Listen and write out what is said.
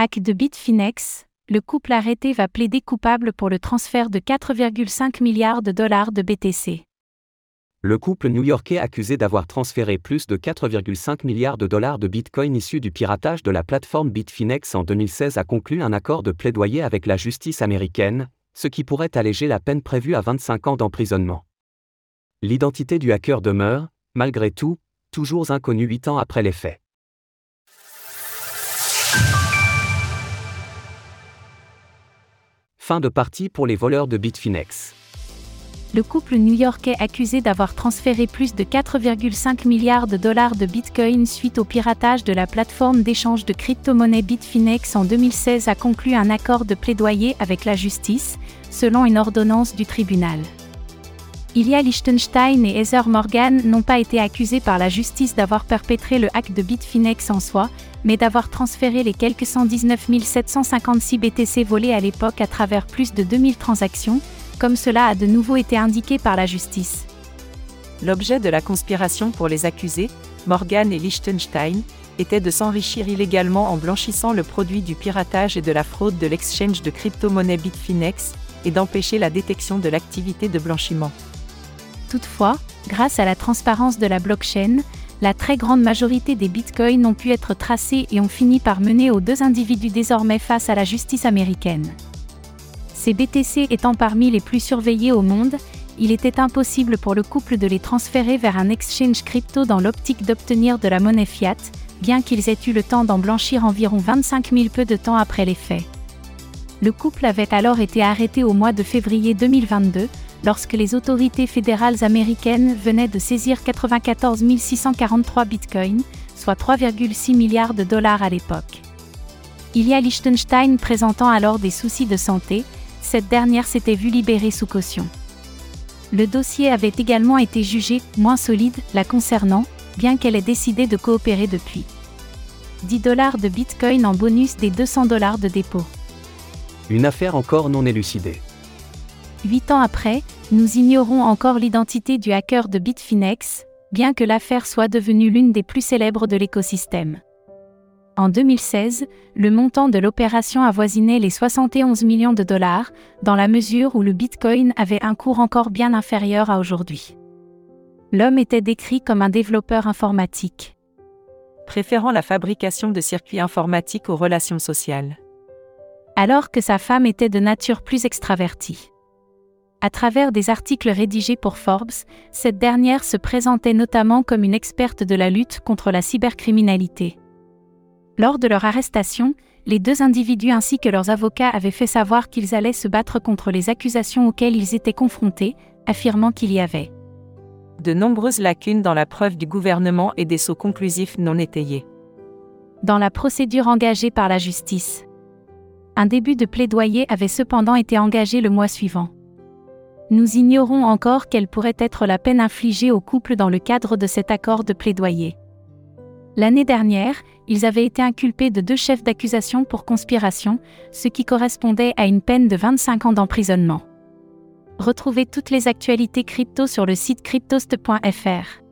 Hack de Bitfinex, le couple arrêté va plaider coupable pour le transfert de 4,5 milliards de dollars de BTC. Le couple new-yorkais accusé d'avoir transféré plus de 4,5 milliards de dollars de Bitcoin issus du piratage de la plateforme Bitfinex en 2016 a conclu un accord de plaidoyer avec la justice américaine, ce qui pourrait alléger la peine prévue à 25 ans d'emprisonnement. L'identité du hacker demeure, malgré tout, toujours inconnue 8 ans après les faits. Fin de partie pour les voleurs de Bitfinex le couple new-yorkais accusé d'avoir transféré plus de 4,5 milliards de dollars de Bitcoin suite au piratage de la plateforme d'échange de crypto-monnaies Bitfinex en 2016 a conclu un accord de plaidoyer avec la justice, selon une ordonnance du tribunal. Ilya Liechtenstein et Heather Morgan n'ont pas été accusés par la justice d'avoir perpétré le hack de Bitfinex en soi, mais d'avoir transféré les quelques 119 756 BTC volés à l'époque à travers plus de 2000 transactions, comme cela a de nouveau été indiqué par la justice. L'objet de la conspiration pour les accusés, Morgan et Liechtenstein, était de s'enrichir illégalement en blanchissant le produit du piratage et de la fraude de l'exchange de crypto-monnaie Bitfinex, et d'empêcher la détection de l'activité de blanchiment. Toutefois, grâce à la transparence de la blockchain, la très grande majorité des bitcoins ont pu être tracés et ont fini par mener aux deux individus désormais face à la justice américaine. Ces BTC étant parmi les plus surveillés au monde, il était impossible pour le couple de les transférer vers un exchange crypto dans l'optique d'obtenir de la monnaie fiat, bien qu'ils aient eu le temps d'en blanchir environ 25 000 peu de temps après les faits. Le couple avait alors été arrêté au mois de février 2022, lorsque les autorités fédérales américaines venaient de saisir 94 643 bitcoins, soit 3,6 milliards de dollars à l'époque. Il y a Liechtenstein présentant alors des soucis de santé, cette dernière s'était vue libérée sous caution. Le dossier avait également été jugé moins solide la concernant, bien qu'elle ait décidé de coopérer depuis. 10 dollars de Bitcoin en bonus des 200 dollars de dépôt. Une affaire encore non élucidée. Huit ans après, nous ignorons encore l'identité du hacker de Bitfinex, bien que l'affaire soit devenue l'une des plus célèbres de l'écosystème. En 2016, le montant de l'opération avoisinait les 71 millions de dollars, dans la mesure où le Bitcoin avait un cours encore bien inférieur à aujourd'hui. L'homme était décrit comme un développeur informatique. Préférant la fabrication de circuits informatiques aux relations sociales. Alors que sa femme était de nature plus extravertie. À travers des articles rédigés pour Forbes, cette dernière se présentait notamment comme une experte de la lutte contre la cybercriminalité. Lors de leur arrestation, les deux individus ainsi que leurs avocats avaient fait savoir qu'ils allaient se battre contre les accusations auxquelles ils étaient confrontés, affirmant qu'il y avait de nombreuses lacunes dans la preuve du gouvernement et des sauts conclusifs non étayés. Dans la procédure engagée par la justice. Un début de plaidoyer avait cependant été engagé le mois suivant. Nous ignorons encore quelle pourrait être la peine infligée au couple dans le cadre de cet accord de plaidoyer. L'année dernière, ils avaient été inculpés de deux chefs d'accusation pour conspiration, ce qui correspondait à une peine de 25 ans d'emprisonnement. Retrouvez toutes les actualités crypto sur le site cryptost.fr.